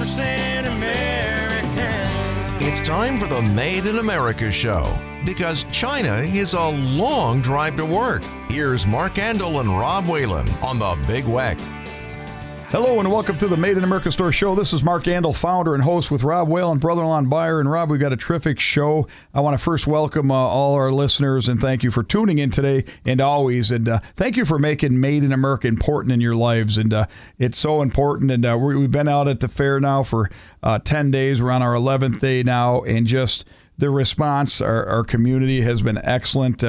100% American. It's time for the Made in America show because China is a long drive to work. Here's Mark Andol and Rob Whalen on the Big Weck. Hello and welcome to the Made in America Store Show. This is Mark Andol, founder and host with Rob brother-in-law and buyer. And Rob, we've got a terrific show. I want to first welcome uh, all our listeners and thank you for tuning in today and always. And uh, thank you for making Made in America important in your lives. And uh, it's so important. And uh, we, have been out at the fair now for uh, 10 days. We're on our 11th day now. And just the response, our, our community has been excellent.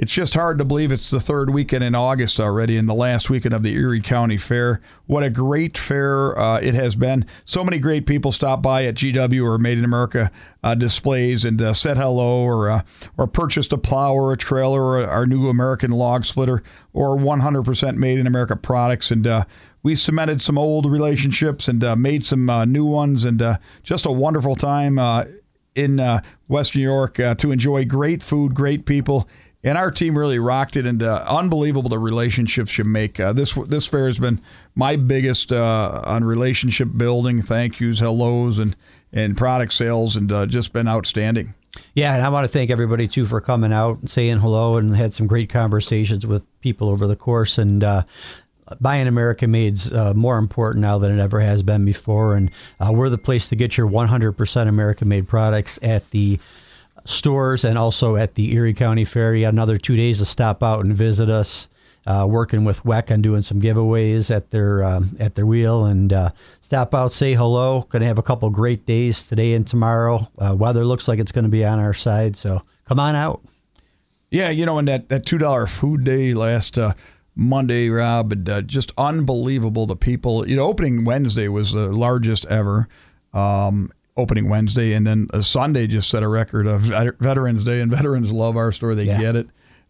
It's just hard to believe it's the third weekend in August already, and the last weekend of the Erie County Fair. What a great fair uh, it has been. So many great people stop by at GW or Made in America uh, displays and uh, said hello, or uh, or purchased a plow or a trailer or our new American log splitter or 100% Made in America products, and uh, we cemented some old relationships and uh, made some new ones, and just a wonderful time in Western New York to enjoy great food, great people and our team really rocked it and uh, unbelievable the relationships you make. Uh, this this fair has been my biggest uh, on relationship building. Thank yous, hellos, and and product sales, and uh, just been outstanding. Yeah, and I want to thank everybody too for coming out and saying hello, and had some great conversations with people over the course. And uh, buying American made's uh, more important now than it ever has been before. And uh, we're the place to get your 100% American made products at the stores and also at the Erie County Fair. You got another two days to stop out and visit us. Uh, working with WEC on doing some giveaways at their um, at their wheel and uh, stop out, say hello. Going to have a couple great days today and tomorrow. Uh, weather looks like it's going to be on our side, so come on out. Yeah, you know, and that that two dollar food day last uh, Monday, Rob, and uh, just unbelievable. The people, you know, opening Wednesday was the largest ever. Um, opening Wednesday, and then a Sunday just set a record of Veterans Day, and veterans love our store. They yeah. get it.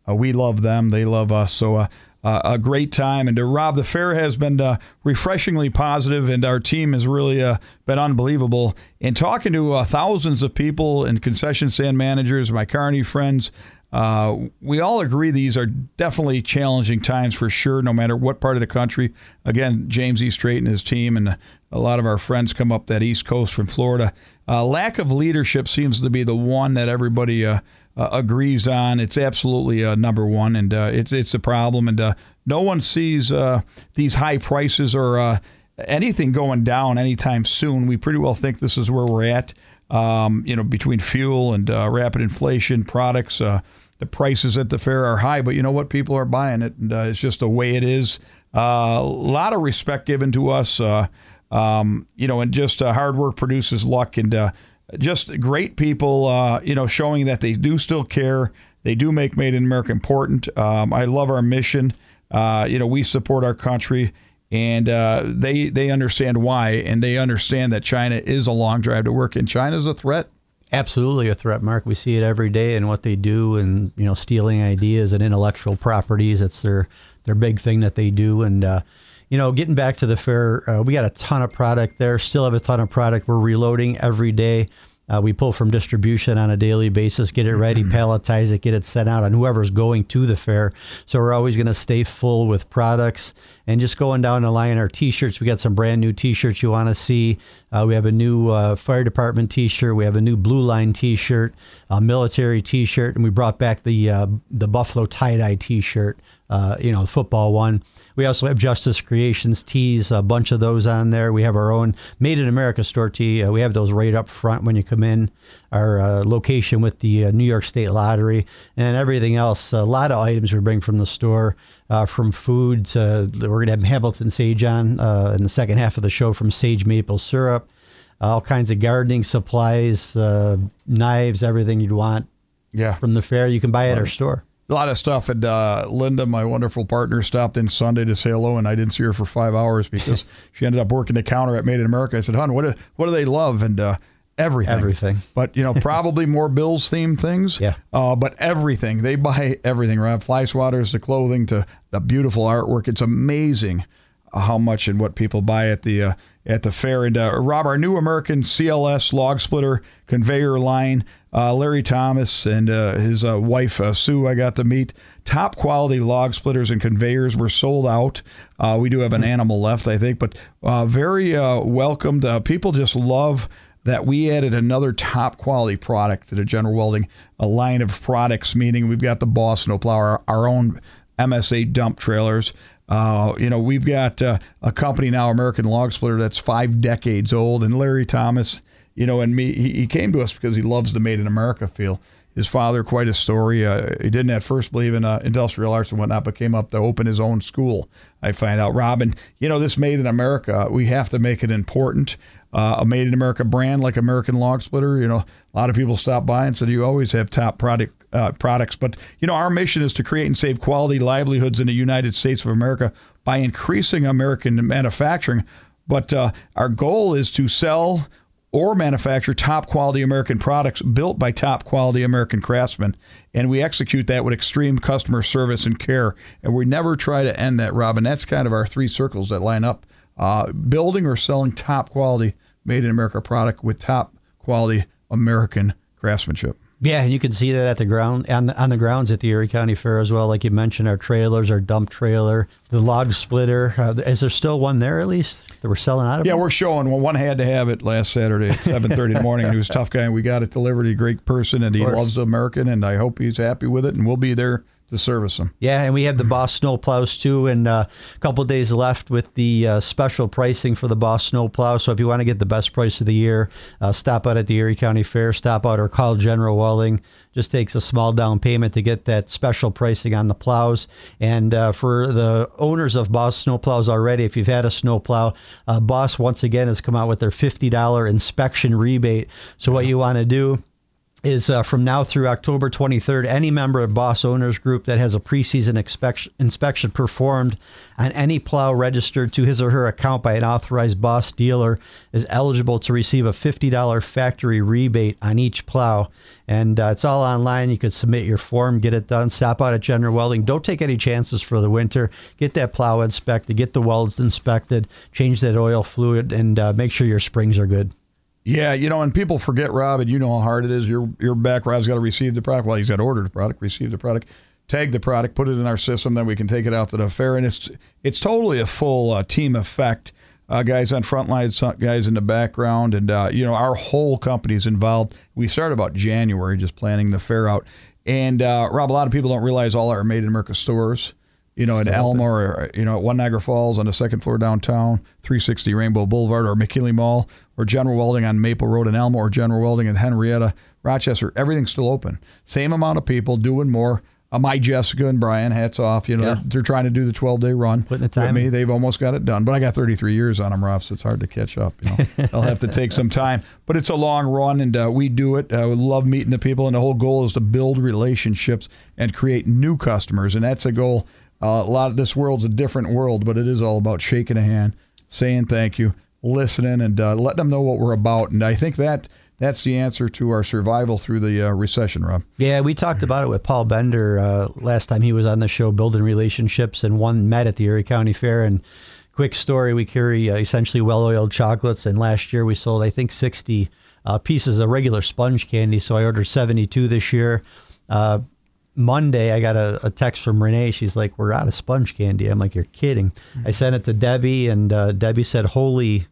Uh, we love them. They love us. So uh, uh, a great time. And to Rob, the fair has been uh, refreshingly positive, and our team has really uh, been unbelievable. In talking to uh, thousands of people and concession stand managers, my Kearney friends, uh, we all agree these are definitely challenging times for sure, no matter what part of the country. Again, James E. Strates and his team, and a lot of our friends come up that East Coast from Florida. Uh, lack of leadership seems to be the one that everybody uh, uh agrees on. It's absolutely uh, number one, and it's it's a problem. And no one sees these high prices or anything going down anytime soon. We pretty well think this is where we're at. Um, you know, between fuel and rapid inflation, products the prices at the fair are high, but you know what? People are buying it, and uh, it's just the way it is. Uh, a lot of respect given to us, uh, um, you know, and just uh, hard work produces luck, and uh, just great people, uh, you know, showing that they do still care. They do make Made in America important. Um, I love our mission. you know, we support our country and uh, they they understand why, and they understand that China is a long drive to work, and China is a threat absolutely a threat, Mark. We see it every day in what they do, and you know, stealing ideas and intellectual properties. It's their their big thing that they do, and uh, you know, getting back to the fair, uh, we got a ton of product there. Still have a ton of product. We're reloading every day. Uh, we pull from distribution on a daily basis, get it ready, mm-hmm. palletize it, get it sent out on whoever's going to the fair. So we're always going to stay full with products and just going down the line. Our T-shirts, we got some brand new T-shirts you want to see. Uh, we have a new uh, fire department T-shirt. We have a new Blue Line T-shirt, a military T-shirt, and we brought back the uh, the Buffalo tie dye T-shirt. Uh, you know, the football one. We also have Justice Creations tees, a bunch of those on there. We have our own Made in America store tee. Uh, we have those right up front when you come in. Our uh, location with the uh, New York State Lottery and everything else. A lot of items we bring from the store, uh, from food to we're going to have Hamilton Sage on uh, in the second half of the show from Sage Maple Syrup. All kinds of gardening supplies, uh, knives, everything you'd want. Yeah. From the fair, you can buy at our store a lot of stuff. And uh, Linda, my wonderful partner, stopped in Sunday to say hello, and I didn't see her for five hours because she ended up working the counter at Made in America. I said, "Hon, what do, what do they love?" And uh, everything, everything. But you know, probably more Bills themed things. Yeah. Uh, but everything they buy everything. Right, fly swatters to clothing to the beautiful artwork. It's amazing. how much and what people buy at the uh, at the fair. And uh, Rob, our new American CLS log splitter conveyor line, uh, Larry Thomas and uh, his uh, wife uh, Sue, I got to meet. Top quality log splitters and conveyors were sold out. Uh, we do have an animal left, I think, but uh, very uh, welcomed. Uh, people just love that we added another top quality product to the General Welding a line of products, meaning we've got the Boss Snowplow, our, our own MSA dump trailers. Uh, you know, we've got uh, a company now, American Log Splitter, that's five decades old, and Larry Thomas, you know, and me, he, he came to us because he loves the Made in America feel. His father, quite a story. Uh, he didn't at first believe in uh, industrial arts and whatnot, but came up to open his own school. I find out, Robin, you know, this Made in America, we have to make it important. Uh, a Made in America brand like American Log Splitter, you know, a lot of people stop by and said you always have top product uh, products. But you know, our mission is to create and save quality livelihoods in the United States of America by increasing American manufacturing. But uh, our goal is to sell or manufacture top quality American products built by top quality American craftsmen. And we execute that with extreme customer service and care. And we never try to end that, Robin. That's kind of our three circles that line up uh, building or selling top quality made in America product with top quality American craftsmanship. Yeah, and you can see that at the ground on the, on the grounds at the Erie County Fair as well. Like you mentioned, our trailers, our dump trailer, the log splitter. Uh, is there still one there at least that we're selling out of? Yeah, we're showing. Well, one had to have it last Saturday at seven thirty in the morning. He was a tough guy, and we got it delivered. He's a great person, and he loves American, and I hope he's happy with it. And we'll be there to service them. Yeah, and we have the Boss Snow Plows too, and uh, a couple days left with the uh, special pricing for the Boss Snow Plow. So if you want to get the best price of the year, uh, stop out at the Erie County Fair, stop out or call General Welding. Just takes a small down payment to get that special pricing on the plows. And uh, for the owners of Boss Snow Plows already, if you've had a snow plow, uh, Boss once again has come out with their $50 inspection rebate. So what you want to do is uh, from now through October 23rd. Any member of Boss Owners Group that has a preseason inspection, inspection performed on any plow registered to his or her account by an authorized Boss dealer is eligible to receive a $50 factory rebate on each plow. And uh, it's all online. You can submit your form, get it done. Stop out at General Welding. Don't take any chances for the winter. Get that plow inspected, get the welds inspected, change that oil fluid, and uh, make sure your springs are good. Yeah, you know, and people forget, Rob, and you know how hard it is. You're, you're back. Rob's got to receive the product. Well, he's got to order the product, receive the product, tag the product, put it in our system, then we can take it out to the fair. And it's it's totally a full uh, team effect. Uh, guys on front lines, guys in the background, and uh, you know our whole company is involved. We started about January just planning the fair out. And uh, Rob, a lot of people don't realize all our Made in America stores you know, at Elma or, you know, at One Niagara Falls on the second floor downtown, 360 Rainbow Boulevard or McKinley Mall or General Welding on Maple Road in Elma or General Welding in Henrietta, Rochester. Everything's still open. Same amount of people doing more. Uh, my Jessica and Brian, hats off. You know, Yeah. they're, they're trying to do the 12 day run. Putting the time with me. They've almost got it done, but I got 33 years on them, Rob, so it's hard to catch up. You know, they'll have to take some time, but it's a long run, and uh, we do it. Uh, we love meeting the people, and the whole goal is to build relationships and create new customers, and that's a goal. Uh, a lot of this world's a different world, but it is all about shaking a hand, saying thank you, listening, and uh, letting them know what we're about. And I think that that's the answer to our survival through the uh, recession, Rob. Yeah, we talked about it with Paul Bender uh, last time he was on the show, building relationships, and one met at the Erie County Fair. And quick story: we carry uh, essentially well-oiled chocolates, and last year we sold, I think, sixty uh, pieces of regular sponge candy. So I ordered seventy-two this year. Monday, I got a, a text from Renee. She's like, "We're out of sponge candy." I'm like, "You're kidding." I sent it to Debbie, and uh, Debbie said, "Holy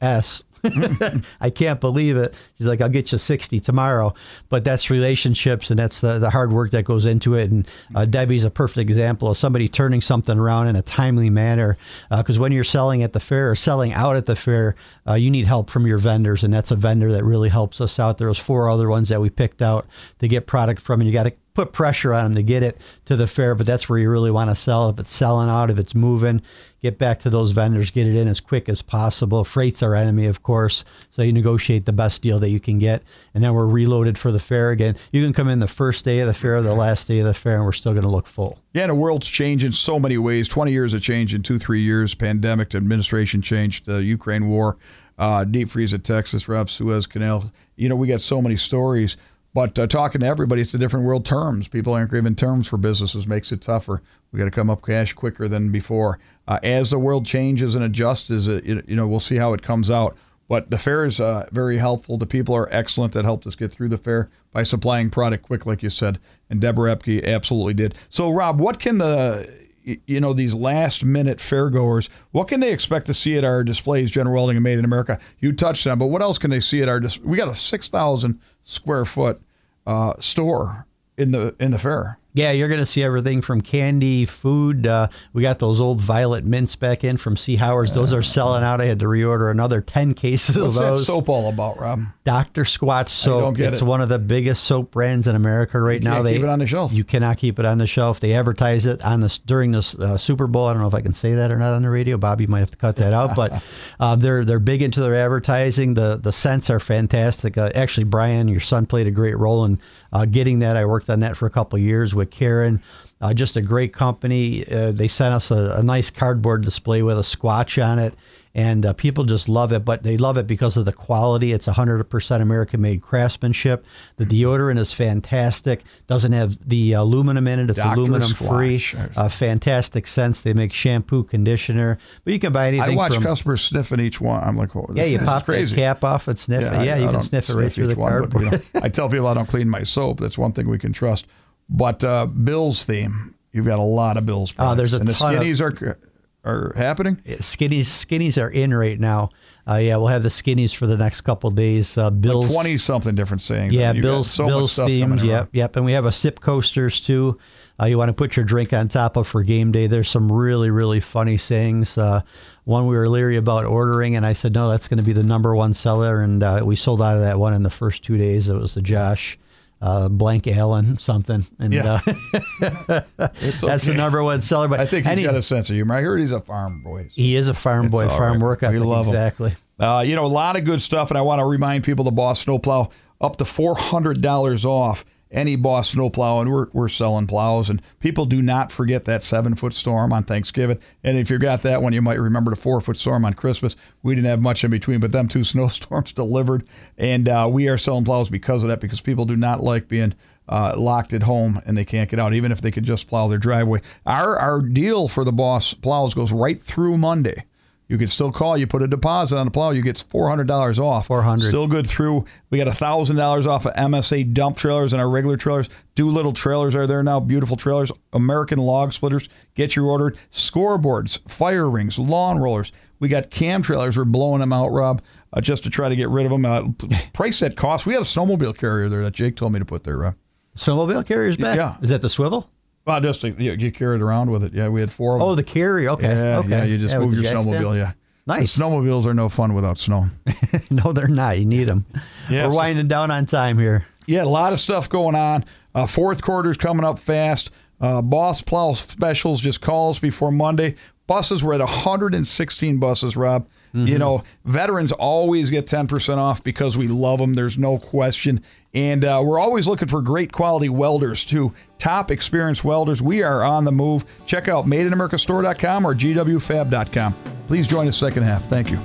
s." I can't believe it. She's like, I'll get you 60 tomorrow. But that's relationships and that's the, the hard work that goes into it. And uh, Debbie's a perfect example of somebody turning something around in a timely manner. Because when you're selling at the fair or selling out at the fair, uh, you need help from your vendors. And that's a vendor that really helps us out. There. There's four other ones that we picked out to get product from. And you got to put pressure on them to get it to the fair, but that's where you really want to sell. If it's selling out, if it's moving, get back to those vendors, get it in as quick as possible. Freight's our enemy, of course, so you negotiate the best deal that you can get, and then we're reloaded for the fair again. You can come in the first day of the fair, or the last day of the fair, and we're still going to look full. Yeah, and the world's changed in so many ways. 20 years of change in two, three years. Pandemic, administration changed, the Ukraine war, uh, deep freeze at Texas, Rob Suez Canal. You know, we got so many stories. But uh, talking to everybody, it's a different world. Terms, people aren't given terms for businesses, makes it tougher. We got to come up cash quicker than before. Uh, as the world changes and adjusts, it, you know, we'll see how it comes out. But the fair is uh, very helpful. The people are excellent that helped us get through the fair by supplying product quick, like you said. And Deborah Epke absolutely did. So, Rob, what can the you know these last minute fairgoers what can they expect to see at our displays general welding and made in america you touched on but what else can they see at our dis- we got a 6000 square foot uh, store in the in the fair Yeah, you're going to see everything from candy, food. Uh, we got those old violet mints back in from C. Howard's. Those are selling out. I had to reorder another 10 cases what's of that those. soap all about rob Dr. Squatch soap. it's it. one of the biggest soap brands in America right now. can't They keep it on the shelf. You cannot keep it on the shelf. They advertise it on this during this uh, Super Bowl. I don't know if I can say that or not on the radio. Bobby you might have to cut that out, but um, they're they're big into their advertising. The the scents are fantastic. Uh, actually, Brian, your son played a great role in uh, getting that. I worked on that for a couple years with Karen. Uh, just a great company. Uh, they sent us a, a nice cardboard display with a squatch on it, and uh, people just love it. But they love it because of the quality. It's 100% American made craftsmanship. The deodorant is fantastic. Doesn't have the aluminum in it. It's Dr. aluminum free. Uh, fantastic scents. They make shampoo, conditioner. But you can buy anything. i watch from. customers sniffing each one i'm like oh, yeah, you pop crazy that cap off and sniff it. Yeah, I you can sniff it right through the one, but, cardboard. you know, I tell people I don't clean my soap. That's one thing we can trust. But uh, Bill's theme, you've got a lot of Bill's. Oh, there's a and the ton of- skinnies are are happening. Skinnies, skinnies are in right now. Uh, yeah, we'll have the skinnies for the next couple days. Uh, Bill's Twenty something different saying. Yeah, Bill's so Bill's themed. Yep, yep. And we have a sip coasters too. Uh, you want to put your drink on top of for game day. There's some really really funny sayings. Uh, one we were leery about ordering, and I said no, that's going to be the number one seller, and uh, we sold out of that one in the first two days. It was the Josh. Uh, blank Allen something, and Yeah. uh, It's that's the number one seller. But I think he's any- got a sense of humor. I heard he's a farm boy. he is a farm It's boy, farm right. work We love him. exactly. Uh, you know, a lot of good stuff, and I want to remind people to Boss Snowplow up to four hundred dollars off any Boss Snowplow, and we're we're selling plows. And people do not forget that seven foot storm on Thanksgiving. And if you got that one, you might remember the four foot storm on Christmas. We didn't have much in between, but them two snowstorms delivered, and uh, we are selling plows because of that. Because people do not like being uh, locked at home and they can't get out, even if they could just plow their driveway. Our our deal for the Boss plows goes right through Monday. You can still call. You put a deposit on the plow, you get four hundred dollars off. 400. Still good through. We got thousand dollars off of MSA dump trailers and our regular trailers. Doolittle trailers are there now. Beautiful trailers. American log splitters. Get your order. Scoreboards, fire rings, lawn rollers. We got cam trailers. We're blowing them out, Rob, uh, just to try to get rid of them. Uh, price that cost. We had a snowmobile carrier there that Jake told me to put there, Rob. Snowmobile carrier's back. Yeah. Is that the swivel? Well, just to, you, you carry it around with it. Yeah, we had four of them. Oh, the carrier. Okay. yeah, okay. yeah. You just Yeah, move your snowmobile. Yeah. Nice. The snowmobiles are no fun without snow. no, they're not. You need them. Yeah, We're so- winding down on time here. Yeah, a lot of stuff going on. Uh, fourth quarter's coming up fast. Uh, Boss Plow specials just calls before Monday. Buses were at 116 buses, Rob. You know, veterans always get 10% off because we love them. There's no question. And uh, we're always looking for great quality welders, too. Top experienced welders. We are on the move. Check out madeinamericastore.com or gwfab.com. Please join us second half. Thank you.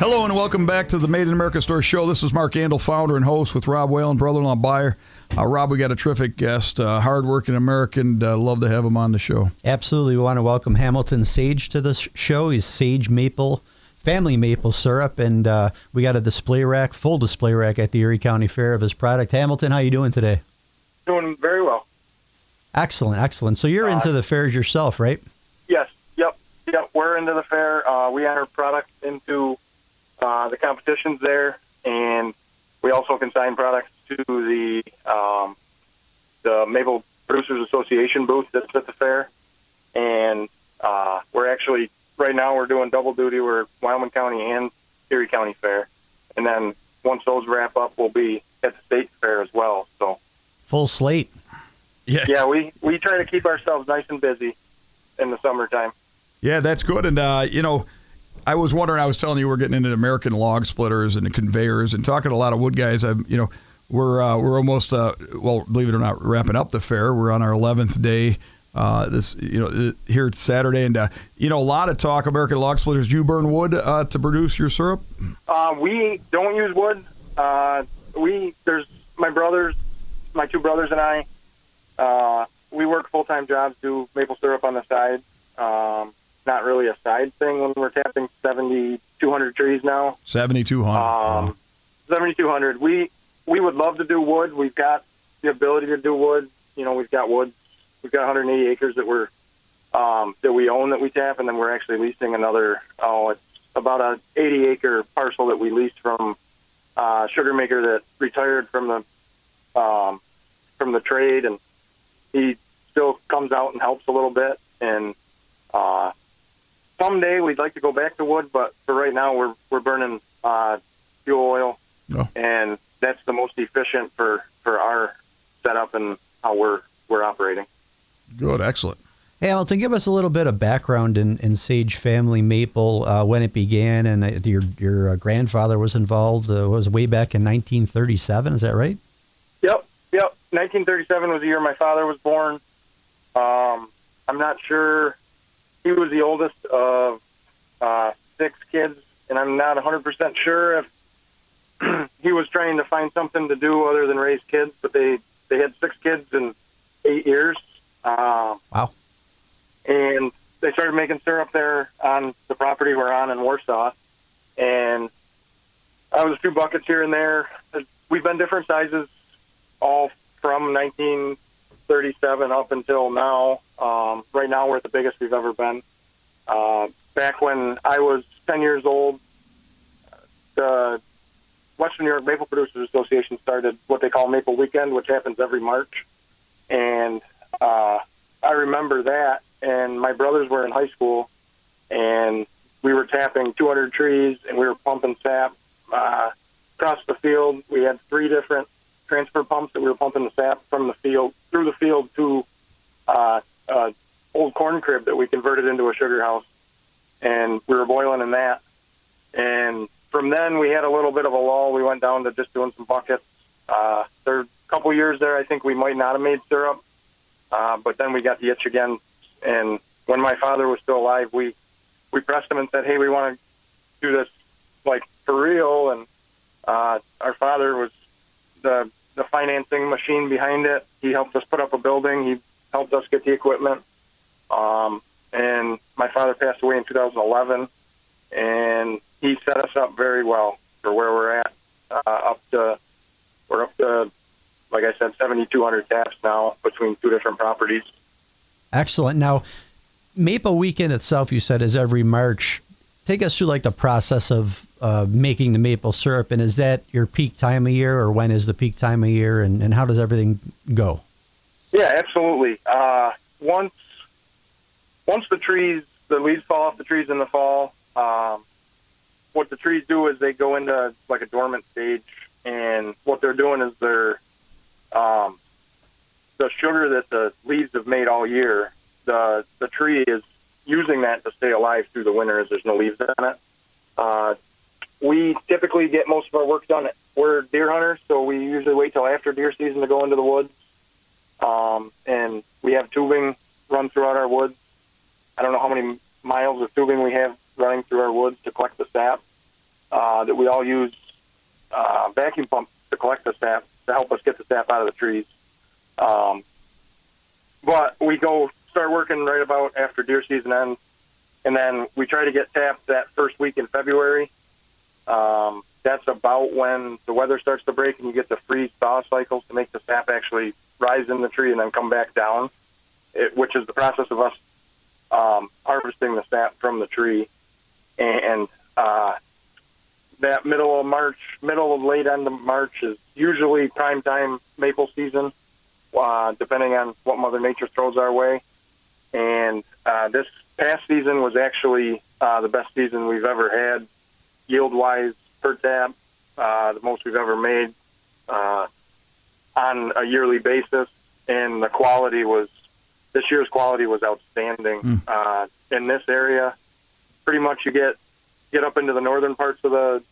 Hello and welcome back to the Made in America Store Show. This is Mark Andol, founder and host with Rob Whalen, brother-in-law buyer. Uh, Rob, we got a terrific guest, uh, hardworking American. Uh, love to have him on the show. Absolutely. We want to welcome Hamilton Sage to the show. He's Sage Maple, family maple syrup, and uh, we got a display rack, full display rack at the Erie County Fair of his product. Hamilton, how you doing today? Doing very well. Excellent, excellent. So you're into the fairs yourself, right? Yes. Yep. Yep. We're into the fair. Uh, we enter products into uh, the competitions there, and we also consign products to the um, the Maple Producers Association booth that's at the fair. And uh, we're actually right now we're doing double duty. We're Wyoming County and Erie County Fair, and then once those wrap up, we'll be at the state fair as well. So Full slate. Yeah. yeah, we we try to keep ourselves nice and busy in the summertime. Yeah, that's good. And, uh, you know, I was wondering, I was telling you we're getting into American log splitters and conveyors and talking to a lot of wood guys. I'm, you know, we're, uh, we're almost, uh, well, believe it or not, wrapping up the fair. We're on our 11th day. uh, this you know here it's Saturday, and uh, you know a lot of talk. American Log Splitters. Do you burn wood uh, to produce your syrup? Uh, we don't use wood. Uh, we there's my brothers, my two brothers and I. Uh, we work full time jobs, do maple syrup on the side. Um, not really a side thing when we're tapping 7,200 trees now. Seventy two hundred. Um, 7,200. We we would love to do wood. We've got the ability to do wood. You know, we've got wood. We've got 180 acres that we're um, that we own that we tap, and then we're actually leasing another. Oh, it's about a 80 acre parcel that we leased from uh, sugar maker that retired from the um, from the trade, and he still comes out and helps a little bit. And uh, someday we'd like to go back to wood, but for right now we're we're burning uh, fuel oil, Oh. and that's the most efficient for for our setup and how we're we're operating. Good, excellent. Hey, Hamilton, give us a little bit of background in, in Sage Family Maple, uh, when it began, and uh, your your uh, grandfather was involved. Uh, was way back in 1937. Is that right? Yep, yep. 1937 was the year my father was born. Um, I'm not sure. He was the oldest of uh, six kids, and I'm not 100% sure if he was trying to find something to do other than raise kids. But they they had six kids in eight years. Um, Wow. and they started making syrup there on the property we're on in Warsaw. And I was a few buckets here and there. We've been different sizes all from 1937 up until now. Um, right now, we're at the biggest we've ever been. Uh, back when I was 10 years old, the Western New York Maple Producers Association started what they call Maple Weekend, which happens every March. And uh, I remember that. And my brothers were in high school, and we were tapping 200 trees, and we were pumping sap uh, across the field. We had three different transfer pumps that we were pumping the sap from the field through the field to uh, uh, old corn crib that we converted into a sugar house, and we were boiling in that. And from then, we had a little bit of a lull. We went down to just doing some buckets. Uh, there, a couple years there, I think we might not have made syrup, uh, but then we got the itch again. And when my father was still alive, we we pressed him and said, "Hey, we want to do this like for real." And uh, our father was the the financing machine behind it. He helped us put up a building. He helped us get the equipment. Um, and my father passed away in 2011, and he set us up very well for where we're at. Uh, up to we're up to, like I said, 7,200 taps now between two different properties. Excellent. Now, Maple Weekend itself, you said, is every March. Take us through like the process of uh, making the maple syrup, and is that your peak time of year, or when is the peak time of year, and, and how does everything go? Yeah, absolutely. Uh, once once the trees, the leaves fall off the trees in the fall, um, what the trees do is they go into like a dormant stage, and what they're doing is they're um, the sugar that the leaves have made all year. The the tree is using that to stay alive through the winter as there's no leaves on it. Uh, we typically get most of our work done. We're deer hunters, so we usually wait till after deer season to go into the woods. Um, and we have tubing run throughout our woods. I don't know how many miles of tubing we have running through our woods to collect the sap. Uh, that we all use uh, vacuum pumps to collect the sap to help us get the sap out of the trees. Um, but we go start working right about after deer season ends, and then we try to get tapped that first week in February. Um, that's about when the weather starts to break and you get the freeze thaw cycles to make the sap actually rise in the tree and then come back down, it, which is the process of us um, harvesting the sap from the tree. And uh, that middle of March, middle of late end of March is usually prime time maple season, uh, depending on what Mother Nature throws our way. And uh, this past season was actually uh, the best season we've ever had, yield wise per tap, uh, the most we've ever made uh, on a yearly basis. And the quality was this year's quality was outstanding uh, in this area. Pretty much, you get get up into the northern parts of the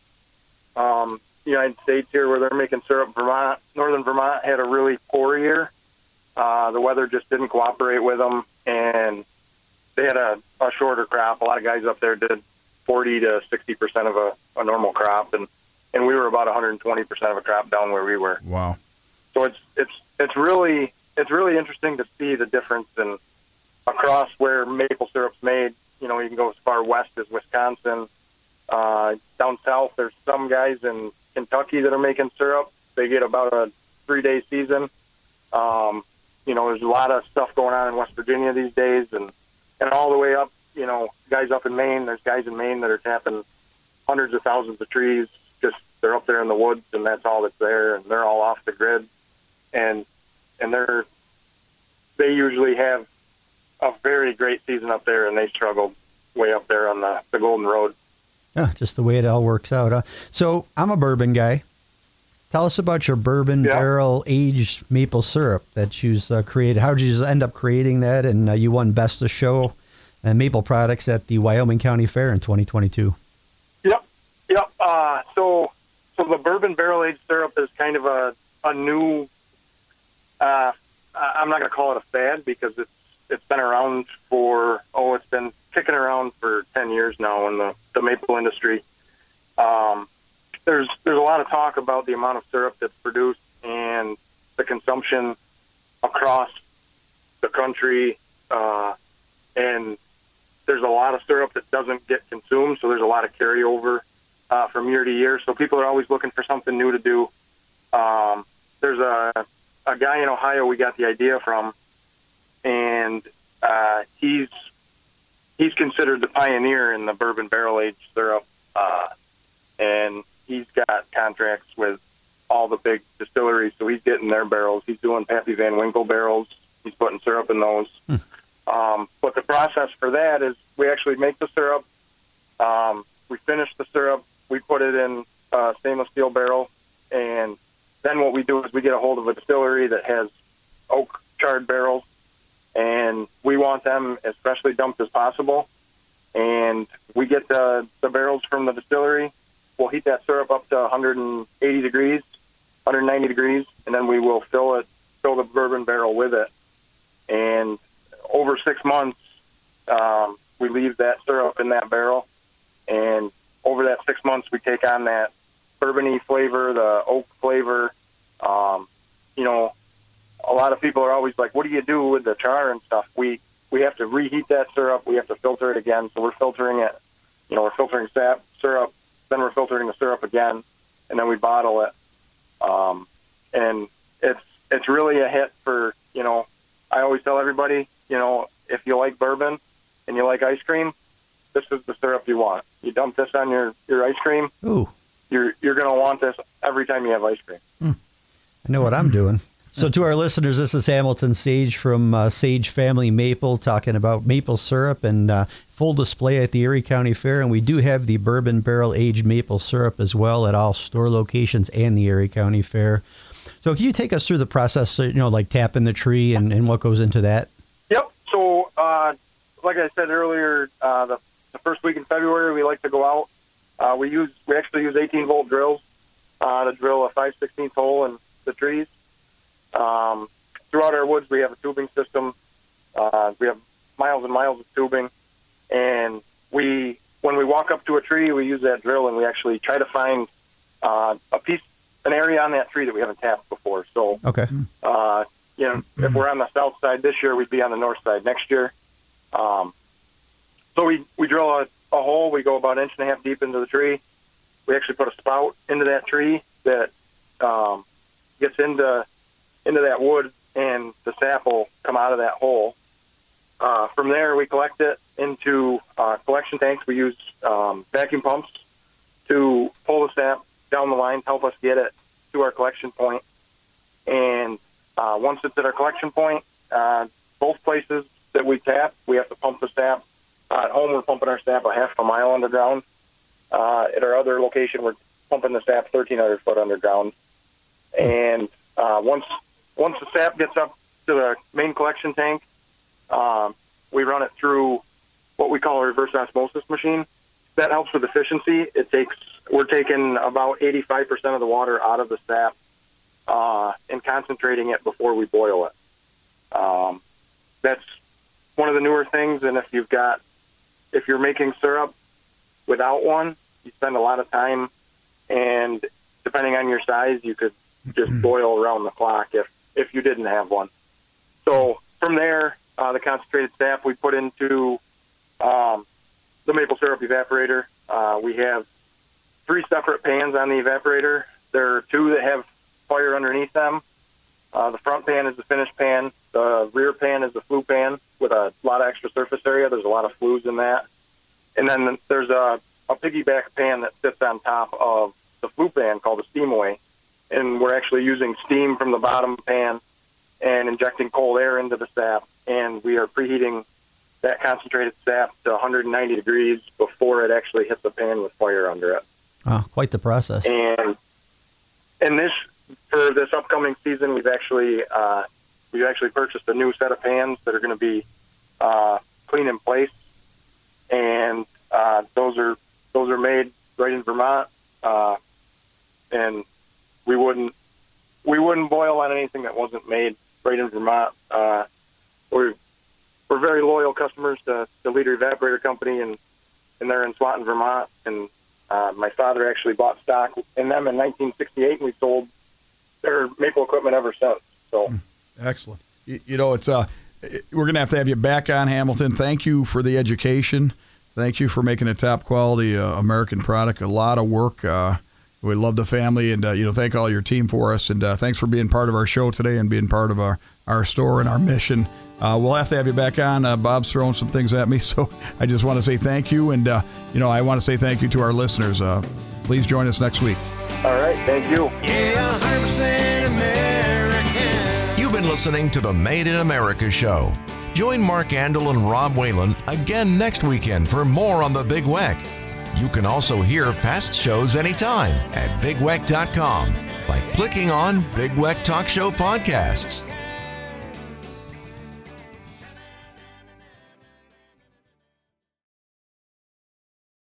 um, United States here, where they're making syrup. Vermont, northern Vermont had a really poor year. Uh, the weather just didn't cooperate with them. And they had a, a shorter crop. A lot of guys up there did 40 to 60 percent of a, a normal crop, and and we were about 120 percent of a crop down where we were. Wow. So it's it's it's really it's really interesting to see the difference in across where maple syrup's made. You know, you can go as far west as Wisconsin. Uh, down south, there's some guys in Kentucky that are making syrup. They get about a three day season. Um, you know, there's a lot of stuff going on in West Virginia these days, and and all the way up. You know, guys up in Maine. There's guys in Maine that are tapping hundreds of thousands of trees. Just they're up there in the woods, and that's all that's there, and they're all off the grid, and and they're they usually have a very great season up there, and they struggled way up there on the the Golden Road. Yeah, just the way it all works out. Huh? So I'm a bourbon guy. Tell us about your bourbon Yeah. barrel aged maple syrup that you uh, created. How did you end up creating that? And uh, you won Best of Show and Maple Products at the Wyoming County Fair in 2022. Yep, yep. Uh, so, so the bourbon barrel aged syrup is kind of a a new. Uh, I'm not going to call it a fad because it's it's been around for oh, it's been kicking around for ten years now in the the maple industry. Um, there's there's a lot of talk about the amount of syrup that's produced and the consumption across the country, uh, and there's a lot of syrup that doesn't get consumed, so there's a lot of carryover uh, from year to year. So people are always looking for something new to do. Um, there's a a guy in Ohio we got the idea from, and uh, he's he's considered the pioneer in the bourbon barrel aged syrup, uh, and he's got contracts with all the big distilleries, so he's getting their barrels. He's doing Pappy Van Winkle barrels. He's putting syrup in those. Um, but the process for that is we actually make the syrup. Um, we finish the syrup. We put it in a stainless steel barrel, and then what we do is we get a hold of a distillery that has oak charred barrels, and we want them as freshly dumped as possible. And we get the, the barrels from the distillery. We'll heat that syrup up to 180 degrees, 190 degrees, and then we will fill it, fill the bourbon barrel with it. And over six months, um, we leave that syrup in that barrel, and over that six months, we take on that bourbony flavor, the oak flavor. Um, you know, a lot of people are always like, "What do you do with the char and stuff?" We we have to reheat that syrup. We have to filter it again. So we're filtering it. You know, we're filtering sap syrup, then we're filtering the syrup again, and then we bottle it. Um, and it's it's really a hit for you know. I always tell everybody, you know, if you like bourbon and you like ice cream, this is the syrup you want. You dump this on your your ice cream, Ooh, you're you're going to want this every time you have ice cream. I know what I'm doing. So, to our listeners, this is Hamilton Sage from uh, Sage Family Maple talking about maple syrup and uh, full display at the Erie County Fair. And we do have the bourbon barrel aged maple syrup as well at all store locations and the Erie County Fair. So, can you take us through the process, uh, you know, like tapping the tree and, and what goes into that? Yep. So, uh, like I said earlier, uh, the, the first week in February, we like to go out. Uh, we use we actually use 18 volt drills to drill a 5 16 hole in the trees. Um, throughout our woods, we have a tubing system. Uh, we have miles and miles of tubing, and we when we walk up to a tree, we use that drill and we actually try to find uh, a piece, an area on that tree that we haven't tapped before. So Okay. uh, you know, if we're on the south side this year, we'd be on the north side next year. Um, so we, we drill a, a hole. We go about an inch and a half deep into the tree. We actually put a spout into that tree that um, gets into into that wood, and the sap will come out of that hole. Uh, from there, we collect it into uh, collection tanks. We use um, vacuum pumps to pull the sap down the line to help us get it to our collection point. And uh, once it's at our collection point, uh, both places that we tap, we have to pump the sap. Uh, at home, we're pumping our sap a half a mile underground. Uh, at our other location, we're pumping the sap 1,300 foot underground. And once once the sap gets up to the main collection tank, um, we run it through what we call a reverse osmosis machine. That helps with efficiency. It takes we're taking about 85% of the water out of the sap uh, and concentrating it before we boil it. Um, that's one of the newer things. And if you've got, if you're making syrup without one, you spend a lot of time, and depending on your size, you could just boil around the clock if if you didn't have one. So from there, uh, the concentrated sap we put into um, the maple syrup evaporator. Uh, we have three separate pans on the evaporator. There are two that have fire underneath them. Uh, the front pan is the finished pan. The rear pan is the flue pan with a lot of extra surface area. There's a lot of flues in that. And then there's a, a piggyback pan that sits on top of the flue pan called the steamway. And we're actually using steam from the bottom pan and injecting cold air into the sap. And we are preheating that concentrated sap to 190 degrees before it actually hits the pan with fire under it. Oh, quite the process. And and this for this upcoming season, we've actually uh, we've actually purchased a new set of pans that are going to be uh, clean in place, and uh, those are those are made right in Vermont, uh, and we wouldn't we wouldn't boil on anything that wasn't made right in Vermont. Uh, we're we're very loyal customers to the Leader Evaporator Company, and and they're in Swanton, Vermont, and uh, my father actually bought stock in them in 1968, and we sold their maple equipment ever since. So, Excellent. You, you know, it's uh, we're gonna have to have you back on Hamilton. Thank you for the education. Thank you for making a top quality uh, American product. A lot of work. Uh, we love the family, and uh, you know, thank all your team for us, and uh, thanks for being part of our show today and being part of our our store and our mission. Uh, we'll have to have you back on. Uh, Bob's throwing some things at me, so I just want to say thank you, and uh, you know, I want to say thank you to our listeners. Uh, please join us next week. all right, thank you. Yeah, 100% American. You've been listening to the Made in America show. Join Mark Andol and Rob Whalen again next weekend for more on the Big Weck. You can also hear past shows anytime at bigweck.com by clicking on Big Weck Talk Show Podcasts.